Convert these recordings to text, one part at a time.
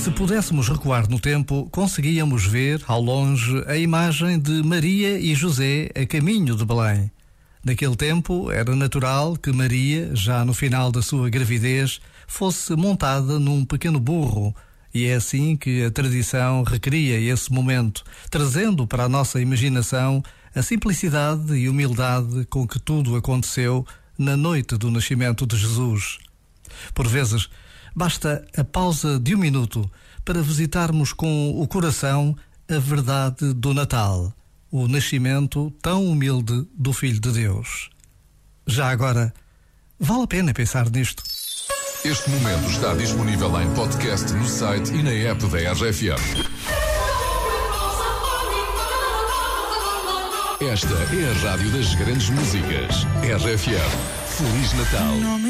Se pudéssemos recuar no tempo, conseguíamos ver, ao longe, a imagem de Maria e José a caminho de Belém. Naquele tempo, era natural que Maria, já no final da sua gravidez, fosse montada num pequeno burro, e é assim que a tradição recria esse momento, trazendo para a nossa imaginação a simplicidade e humildade com que tudo aconteceu na noite do nascimento de Jesus. Por vezes, basta a pausa de um minuto para visitarmos com o coração a verdade do Natal, o nascimento tão humilde do Filho de Deus. Já agora, vale a pena pensar nisto. Este momento está disponível em podcast no site e na app da RFM. Esta é a rádio das grandes músicas. RFM. Feliz Natal.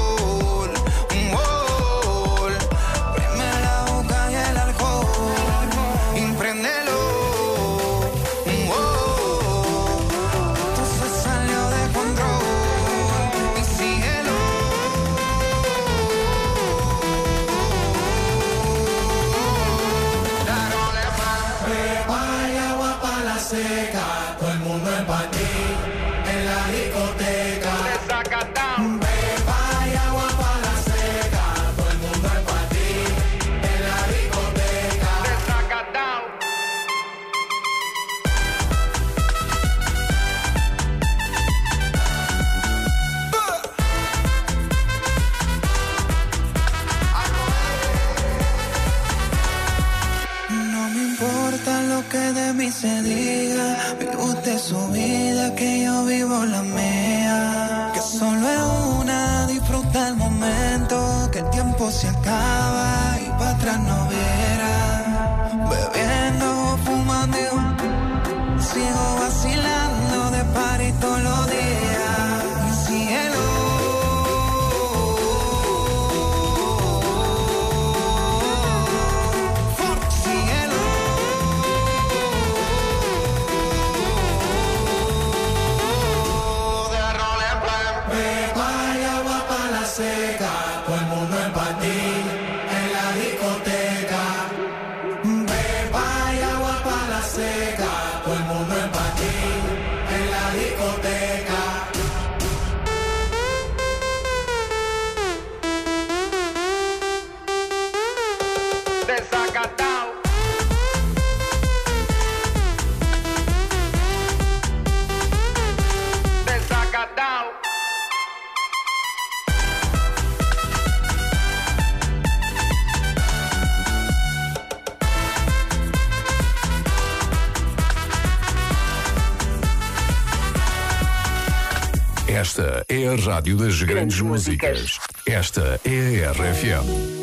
Mí se diga. Vive usted su vida, que yo vivo la mía. Que solo es una, disfruta el momento. Que el tiempo se acaba y para atrás no viera. Bebiendo, fumando, sigo vacilando de par y todos say Esta é a rádio das grandes, Grandes músicas. músicas. Esta é a RFM.